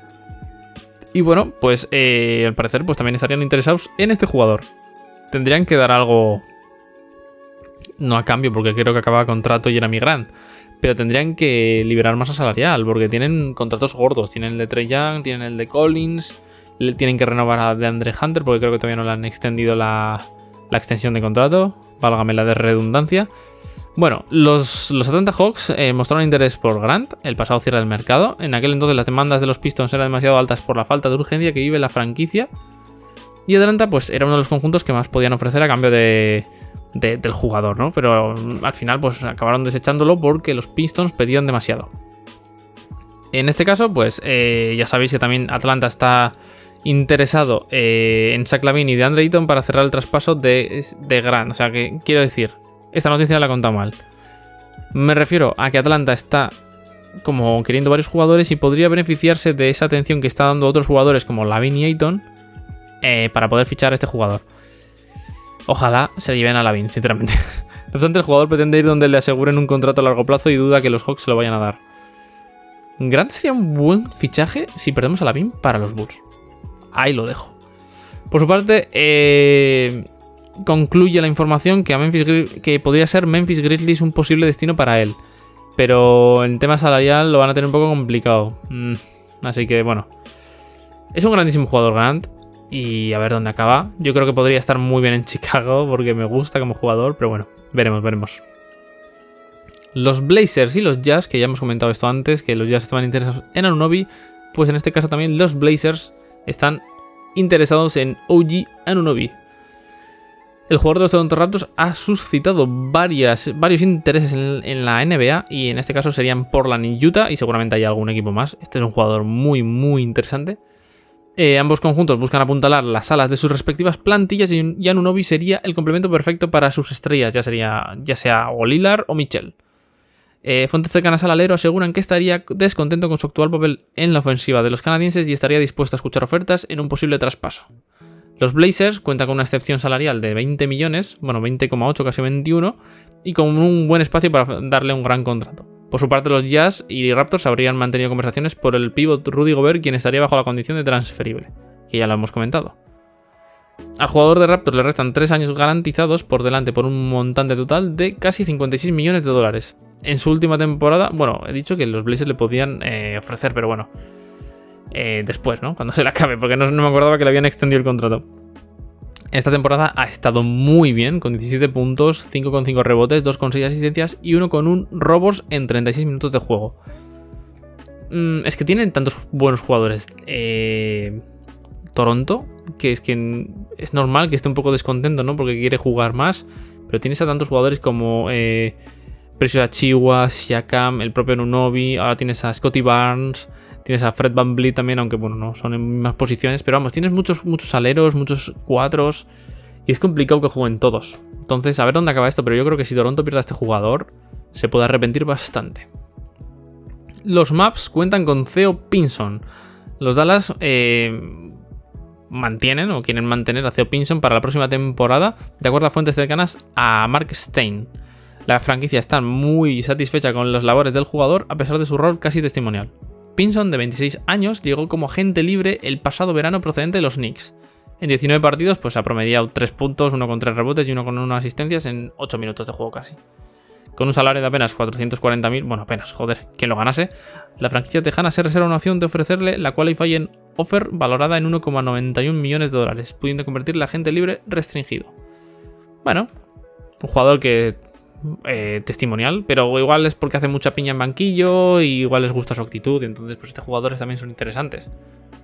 Speaker 1: Y bueno, pues eh, al parecer pues también estarían interesados en este jugador. Tendrían que dar algo... No a cambio, porque creo que acaba contrato y era mi gran pero tendrían que liberar masa salarial, porque tienen contratos gordos. Tienen el de Trey Young, tienen el de Collins, tienen que renovar a de Andre Hunter, porque creo que todavía no le han extendido la, extensión de contrato, válgame la de redundancia. Bueno, los, los Atlanta Hawks eh, mostraron interés por Grant el pasado cierre del mercado. En aquel entonces las demandas de los Pistons eran demasiado altas por la falta de urgencia que vive la franquicia. Y Atlanta pues era uno de los conjuntos que más podían ofrecer a cambio de, del jugador, ¿no? Pero mm, al final pues acabaron desechándolo porque los Pistons pedían demasiado. En este caso, pues eh, ya sabéis que también Atlanta está interesado eh, en Zach y de Andre Eaton para cerrar el traspaso de, de Gran. O sea que quiero decir, esta noticia la he contado mal. Me refiero a que Atlanta está como queriendo varios jugadores y podría beneficiarse de esa atención que está dando otros jugadores como Lavin y Ayton eh, para poder fichar a este jugador. Ojalá se lleven a Lavin, sinceramente. No obstante, el jugador pretende ir donde le aseguren un contrato a largo plazo y duda que los Hawks se lo vayan a dar. Grant sería un buen fichaje si perdemos a Lavin para los Bulls. Ahí lo dejo. Por su parte, eh, concluye la información que, podría ser Memphis Grizzlies un posible destino para él. Pero en tema salarial lo van a tener un poco complicado. Mm, así que bueno. Es un grandísimo jugador Grant y a ver dónde acaba. Yo creo que podría estar muy bien en Chicago porque me gusta como jugador, pero bueno, veremos, veremos. Los Blazers y los Jazz, que ya hemos comentado esto antes, que los Jazz estaban interesados en Anunobi, pues en este caso también los Blazers están interesados en OG Anunobi. El jugador de los Toronto Raptors ha suscitado varias, varios intereses en, en, la NBA y en este caso serían Portland y Utah y seguramente hay algún equipo más. Este es un jugador muy muy interesante. Eh, ambos conjuntos buscan apuntalar las alas de sus respectivas plantillas y Anunobi sería el complemento perfecto para sus estrellas, ya, sería, ya sea o o Mitchell. Eh, fuentes cercanas al alero aseguran que estaría descontento con su actual papel en la ofensiva de los canadienses y estaría dispuesto a escuchar ofertas en un posible traspaso. Los Blazers cuentan con una excepción salarial de 20 millones, bueno, 20,8 casi 21, y con un buen espacio para darle un gran contrato. Por su parte, los Jazz y Raptors habrían mantenido conversaciones por el pivot Rudy Gobert, quien estaría bajo la condición de transferible, que ya lo hemos comentado. Al jugador de Raptors le restan 3 años garantizados por delante por un montante total de casi 56 millones de dólares. en su última temporada, bueno, he dicho que los Blazers le podían eh, ofrecer, pero bueno, eh, después, ¿no? Cuando se le acabe, porque no, me acordaba que le habían extendido el contrato. Esta temporada ha estado muy bien, con 17 puntos, 5,5 rebotes, 2,6 asistencias y 1,1 robos en 36 minutos de juego. Mm, es que tienen tantos buenos jugadores. Eh, Toronto, que es que es normal que esté un poco descontento, ¿no? Porque quiere jugar más. Pero tienes a tantos jugadores como eh, Precious Achiwa, Siakam, el propio Nunobi. Ahora tienes a Scotty Barnes. Tienes a Fred Van también, aunque bueno, no son en mismas posiciones. Pero vamos, tienes muchos, muchos aleros, muchos cuatros. Y es complicado que jueguen todos. Entonces, a ver dónde acaba esto. Pero yo creo que si Toronto pierde a este jugador, se puede arrepentir bastante. Los maps cuentan con Theo Pinson. Los Dallas eh, mantienen o quieren mantener a Theo Pinson para la próxima temporada, de acuerdo a fuentes cercanas a Mark Stein. La franquicia está muy satisfecha con las labores del jugador a pesar de su rol casi testimonial. Pinson, de 26 años, llegó como agente libre el pasado verano procedente de los Knicks. En 19 partidos, pues ha promediado 3 puntos, uno con 3 rebotes y uno con 1 asistencias en 8 minutos de juego casi. Con un salario de apenas 440.000, bueno, apenas, joder, quien lo ganase, la franquicia tejana se reserva una opción de ofrecerle la en offer valorada en 1,91 millones de dólares, pudiendo convertirle a agente libre restringido. Bueno, un jugador que eh, testimonial, pero igual es porque hace mucha piña en banquillo y igual les gusta su actitud, entonces pues estos jugadores también son interesantes.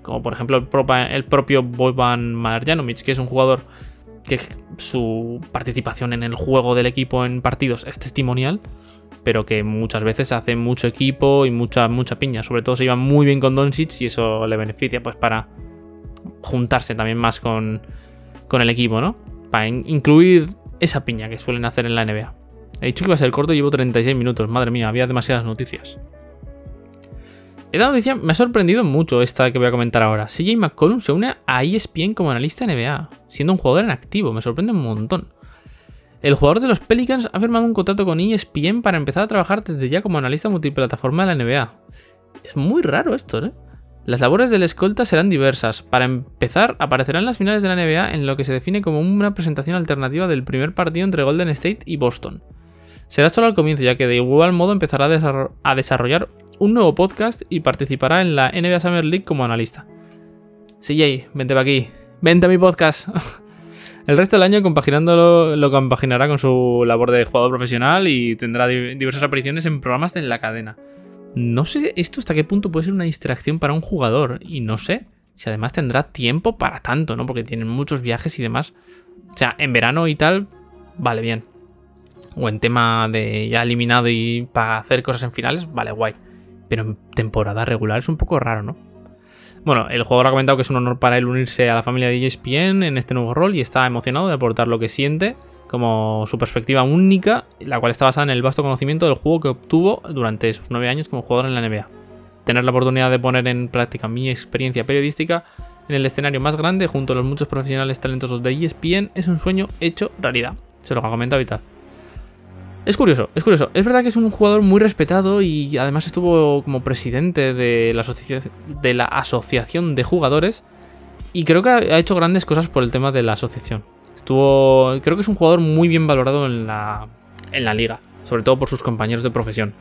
Speaker 1: Como por ejemplo el, el propio Boban Marjanovic, que es un jugador que su participación en el juego del equipo en partidos es testimonial, pero que muchas veces hace mucho equipo y mucha, mucha piña. Sobre todo se lleva muy bien con Doncic y eso le beneficia pues para juntarse también más con, con el equipo, ¿no? Para incluir esa piña que suelen hacer en la NBA. He dicho que iba a ser corto y llevo 36 minutos. Madre mía, había demasiadas noticias. Esta noticia me ha sorprendido mucho, esta que voy a comentar ahora. CJ McCollum se une a ESPN como analista NBA, siendo un jugador en activo, me sorprende un montón. El jugador de los Pelicans ha firmado un contrato con ESPN para empezar a trabajar desde ya como analista multiplataforma de la NBA. Es muy raro esto, ¿eh? Las labores del escolta serán diversas. Para empezar, aparecerán las finales de la NBA en lo que se define como una presentación alternativa del primer partido entre Golden State y Boston. Será solo al comienzo, ya que de igual modo empezará a desarrollar un nuevo podcast y participará en la NBA Summer League como analista. CJ, vente para aquí. Vente a mi podcast. El resto del año compaginándolo lo compaginará con su labor de jugador profesional y tendrá diversas apariciones en programas de la cadena. No sé esto hasta qué punto puede ser una distracción para un jugador y no sé si además tendrá tiempo para tanto, ¿no? Porque tienen muchos viajes y demás. O sea, en verano y tal, vale bien. O en tema de ya eliminado y para hacer cosas en finales, vale, guay pero en temporada regular es un poco raro, ¿no? Bueno, el jugador ha comentado que es un honor para él unirse a la familia de ESPN en este nuevo rol y está emocionado de aportar lo que siente como su perspectiva única, la cual está basada en el vasto conocimiento del juego que obtuvo durante sus nueve años como jugador en la NBA. Tener la oportunidad de poner en práctica mi experiencia periodística en el escenario más grande junto a los muchos profesionales talentosos de ESPN es un sueño hecho realidad. Se lo ha comentado y. Es curioso, es curioso. Es verdad que es un jugador muy respetado y además estuvo como presidente de la, asociación de jugadores. Y creo que ha hecho grandes cosas por el tema de la asociación. Estuvo. Creo que es un jugador muy bien valorado en la, en la liga. Sobre todo por sus compañeros de profesión.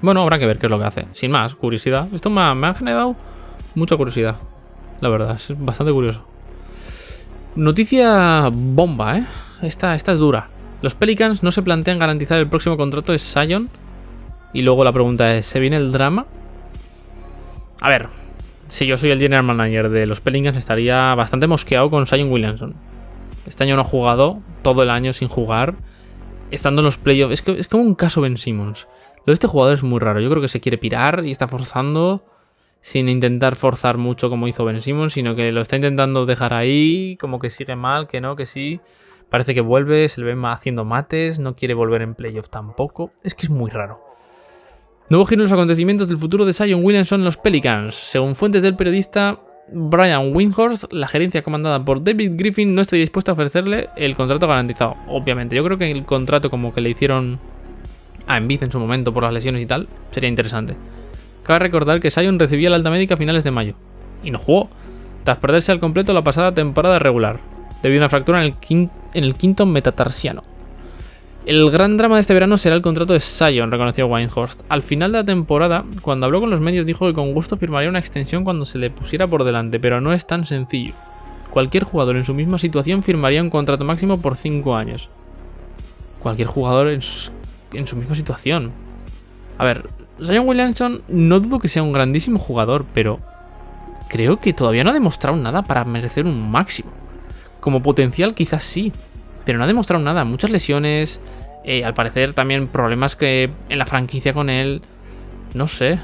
Speaker 1: Bueno, habrá que ver qué es lo que hace. Sin más, curiosidad. Esto me ha, me ha generado mucha curiosidad. La verdad, es bastante curioso. Noticia bomba, ¿eh? Esta, esta es dura. Los Pelicans no se plantean garantizar el próximo contrato de Sion. Y luego la pregunta es, ¿se viene el drama? A ver, si yo soy el general manager de los Pelicans estaría bastante mosqueado con Sion Williamson. Este año no ha jugado, todo el año sin jugar, estando en los playoffs. Es, es como un caso Ben Simmons. Lo de este jugador es muy raro. Yo creo que se quiere pirar y está forzando sin intentar forzar mucho como hizo Ben Simmons, sino que lo está intentando dejar ahí, como que sigue mal, que no, que sí. Parece que vuelve, se le ve haciendo mates, no quiere volver en playoff tampoco. Es que es muy raro. Nuevo giro en los acontecimientos del futuro de Sion Williamson en los Pelicans. Según fuentes del periodista Brian Windhorst, la gerencia comandada por David Griffin no está dispuesta a ofrecerle el contrato garantizado. Obviamente, yo creo que el contrato como que le hicieron a Embiid en su momento por las lesiones y tal, sería interesante. Cabe recordar que Sion recibía la alta médica a finales de mayo y no jugó, tras perderse al completo la pasada temporada regular debido una fractura en el, quinto metatarsiano. El gran drama de este verano será el contrato de Sion, reconoció Winehorst. Al final de la temporada, cuando habló con los medios, dijo que con gusto firmaría una extensión cuando se le pusiera por delante, pero no es tan sencillo. Cualquier jugador en su misma situación firmaría un contrato máximo por 5 años. Cualquier jugador en su, en su misma situación. A ver, Zion Williamson no dudo que sea un grandísimo jugador, pero creo que todavía no ha demostrado nada para merecer un máximo. Como potencial quizás sí, pero no ha demostrado nada. Muchas lesiones, eh, al parecer también problemas que en la franquicia con él. No sé.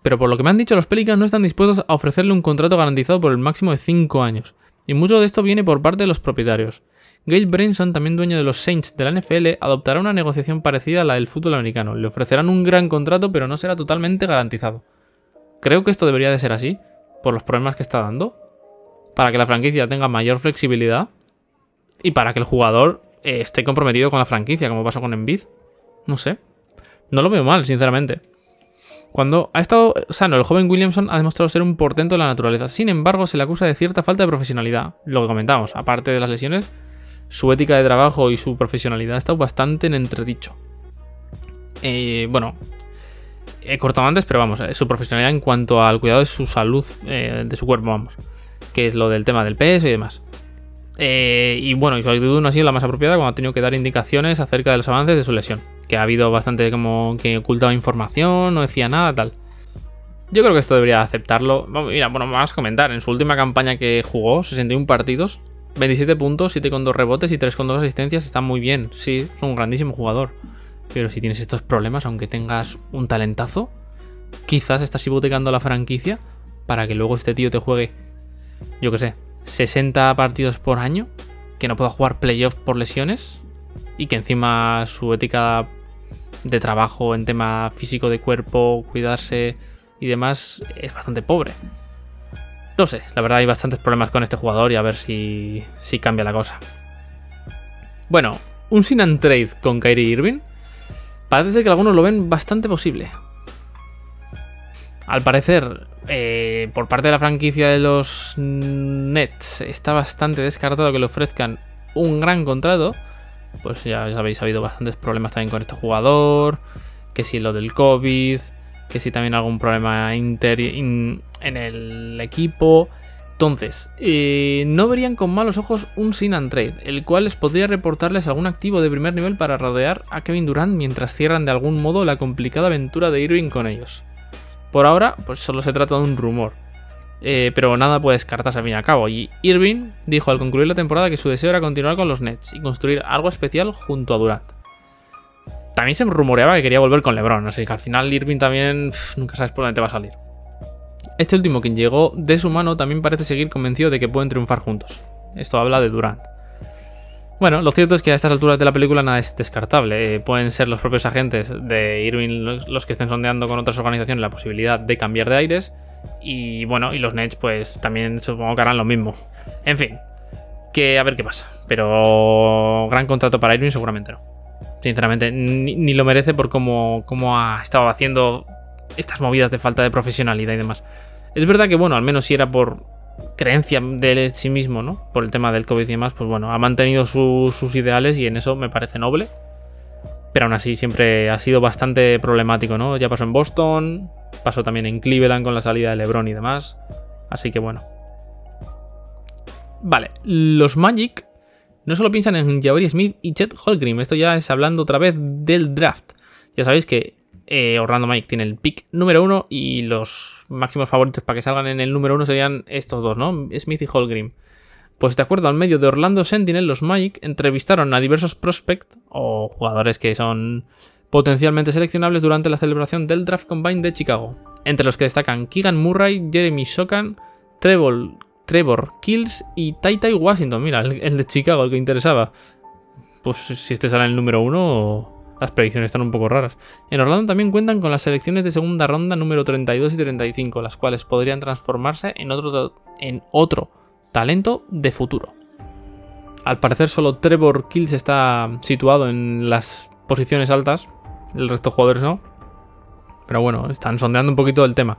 Speaker 1: Pero por lo que me han dicho, los Pelicans no están dispuestos a ofrecerle un contrato garantizado por el máximo de 5 años. Y mucho de esto viene por parte de los propietarios. Gail Branson, también dueño de los Saints de la NFL, adoptará una negociación parecida a la del fútbol americano. Le ofrecerán un gran contrato, pero no será totalmente garantizado. Creo que esto debería de ser así, por los problemas que está dando, para que la franquicia tenga mayor flexibilidad y para que el jugador eh, esté comprometido con la franquicia, como pasó con Embiid. No sé. No lo veo mal, sinceramente. Cuando ha estado sano, el joven Williamson ha demostrado ser un portento de la naturaleza. Sin embargo, se le acusa de cierta falta de profesionalidad. Lo que comentamos, aparte de las lesiones, su ética de trabajo y su profesionalidad ha estado bastante en entredicho. Eh, bueno, he cortado antes, pero vamos, eh, su profesionalidad en cuanto al cuidado de su salud, de su cuerpo, vamos. Que es lo del tema del peso y demás. Eh, y bueno, y su actitud no ha sido la más apropiada cuando ha tenido que dar indicaciones acerca de los avances de su lesión. Que ha habido bastante como que ocultaba información, no decía nada, tal. Yo creo que esto debería aceptarlo. Mira, bueno, vamos a comentar. En su última campaña que jugó, 61 partidos, 27 puntos, 7 con 2 rebotes y 3 con 2 asistencias, está muy bien. Sí, es un grandísimo jugador. Pero si tienes estos problemas, aunque tengas un talentazo, quizás estás hipotecando la franquicia para que luego este tío te juegue, yo qué sé, 60 partidos por año, que no pueda jugar playoff por lesiones y que encima su ética de trabajo en tema físico de cuerpo, cuidarse y demás es bastante pobre. No sé, la verdad hay bastantes problemas con este jugador y a ver si, si cambia la cosa. Bueno, un sin and trade con Kyrie Irving parece que algunos lo ven bastante posible. Al parecer, eh, por parte de la franquicia de los Nets está bastante descartado que le ofrezcan un gran contrato. Pues ya sabéis, ha habido bastantes problemas también con este jugador. Que si lo del COVID, que si también algún problema en el equipo. Entonces, eh, no verían con malos ojos un sin and trade, el cual les podría reportarles algún activo de primer nivel para rodear a Kevin Durant mientras cierran de algún modo la complicada aventura de Irving con ellos. Por ahora, pues solo se trata de un rumor. Eh, pero nada puede descartarse al fin y al cabo. Y Irving dijo al concluir la temporada que su deseo era continuar con los Nets y construir algo especial junto a Durant. También se rumoreaba que quería volver con LeBron, así que al final Irving también nunca sabes por dónde te va a salir. Este último, quien llegó de su mano, también parece seguir convencido de que pueden triunfar juntos. Esto habla de Durant. Bueno, lo cierto es que a estas alturas de la película nada es descartable. Eh, pueden ser los propios agentes de Irving los que estén sondeando con otras organizaciones la posibilidad de cambiar de aires. Y bueno, y los Nets pues también supongo que harán lo mismo. En fin, que a ver qué pasa. Pero gran contrato para Irving seguramente no. Sinceramente, ni, lo merece por cómo ha estado haciendo estas movidas de falta de profesionalidad y demás. Es verdad que bueno, al menos si era por creencia de sí mismo, ¿no? Por el tema del COVID y demás, pues bueno, ha mantenido sus ideales y en eso me parece noble. Pero aún así siempre ha sido bastante problemático, ¿no? Ya pasó en Boston, pasó también en Cleveland con la salida de LeBron y demás. Así que bueno. Vale, los Magic no solo piensan en Jabari Smith y Chet Holgrim, esto ya es hablando otra vez del draft. Ya sabéis que eh, Orlando Mike tiene el pick número uno y los máximos favoritos para que salgan en el número uno serían estos dos, ¿no? Smith y Holgrim. Pues de acuerdo al medio de Orlando Sentinel, los Magic entrevistaron a diversos prospects o jugadores que son potencialmente seleccionables durante la celebración del Draft Combine de Chicago, entre los que destacan Keegan Murray, Jeremy Shokan, Trevor, Kills y Tai Tai Washington. Mira, el, de Chicago, el que interesaba. Pues si este en el número uno, las predicciones están un poco raras. En Orlando también cuentan con las selecciones de segunda ronda número 32 y 35, las cuales podrían transformarse en otro, en otro talento de futuro. Al parecer solo Trevor Kills está situado en las posiciones altas, el resto de jugadores no. Pero bueno, están sondeando un poquito el tema.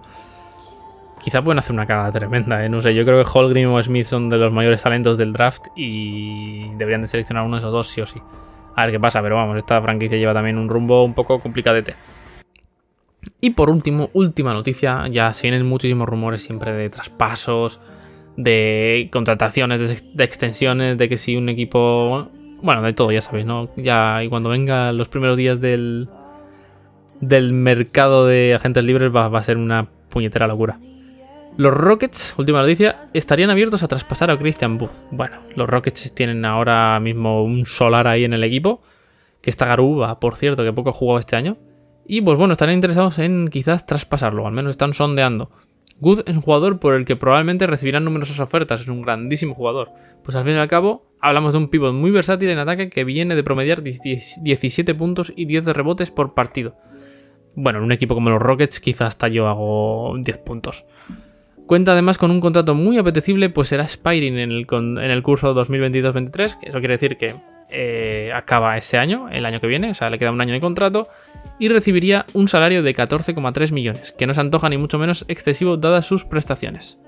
Speaker 1: Quizá pueden hacer una cagada tremenda, ¿eh? no sé. Yo creo que Holgrim o Smith son de los mayores talentos del draft y deberían de seleccionar uno de esos dos sí o sí. A ver qué pasa, pero vamos, esta franquicia lleva también un rumbo un poco complicadete. Y por último, última noticia, ya se vienen muchísimos rumores siempre de traspasos, de contrataciones, de, extensiones, de que si un equipo... Bueno, de todo, ya sabéis, ¿no? Ya, y cuando venga los primeros días del, del mercado de agentes libres va, va a ser una puñetera locura. Los Rockets, última noticia, estarían abiertos a traspasar a Christian Booth. Bueno, los Rockets tienen ahora mismo un solar ahí en el equipo, que está Garuba, por cierto, que poco jugó este año. Y pues bueno, estarían interesados en quizás traspasarlo, al menos están sondeando. Good es un jugador por el que probablemente recibirán numerosas ofertas, es un grandísimo jugador. Pues al fin y al cabo, hablamos de un pivot muy versátil en ataque que viene de promediar 17 puntos y 10 de rebotes por partido. Bueno, en un equipo como los Rockets quizás hasta yo hago 10 puntos. Cuenta además con un contrato muy apetecible, pues será Spiring en el, en el curso 2022-23, eso quiere decir que eh, acaba ese año, el año que viene, o sea, le queda un año de contrato, y recibiría un salario de 14,3 millones, que no se antoja ni mucho menos excesivo dadas sus prestaciones.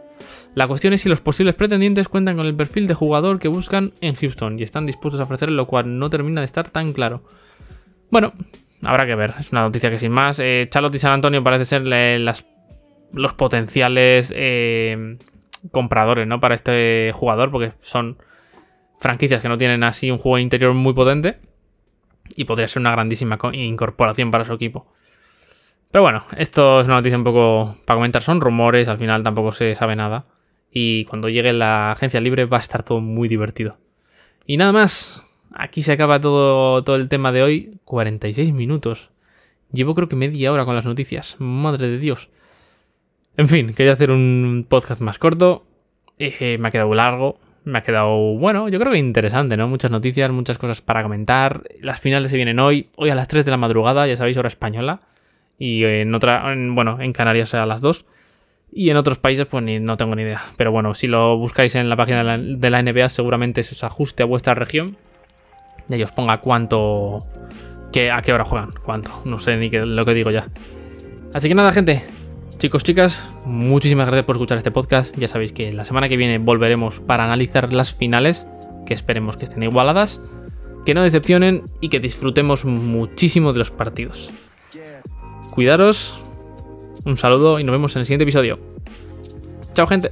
Speaker 1: La cuestión es si los posibles pretendientes cuentan con el perfil de jugador que buscan en Houston y están dispuestos a ofrecer, lo cual no termina de estar tan claro. Bueno, habrá que ver, es una noticia que sin más. Eh, Charlotte y San Antonio parece ser las, los potenciales eh, compradores ¿no? para este jugador, porque son franquicias que no tienen así un juego interior muy potente y podría ser una grandísima incorporación para su equipo. Pero bueno, esto es una noticia un poco para comentar, son rumores, al final tampoco se sabe nada. Y cuando llegue la agencia libre va a estar todo muy divertido. Y nada más, aquí se acaba todo, todo el tema de hoy, 46 minutos. Llevo creo que media hora con las noticias, madre de Dios. En fin, quería hacer un podcast más corto, eh, me ha quedado largo, me ha quedado, bueno, yo creo que interesante, ¿no? Muchas noticias, muchas cosas para comentar. Las finales se vienen hoy, hoy a las 3 de la madrugada, ya sabéis, hora española. Y en otra, bueno, en Canarias a las 2. Y en otros países, pues ni, no tengo ni idea. Pero bueno, si lo buscáis en la página de la, NBA, seguramente se os ajuste a vuestra región. Y ahí os ponga cuánto. Que, a qué hora juegan, cuánto. No sé ni qué, lo que digo ya. Así que nada, gente. Chicos, chicas, muchísimas gracias por escuchar este podcast. Ya sabéis que la semana que viene volveremos para analizar las finales, que esperemos que estén igualadas, que no decepcionen y que disfrutemos muchísimo de los partidos. Cuidaros, un saludo y nos vemos en el siguiente episodio. Chao gente.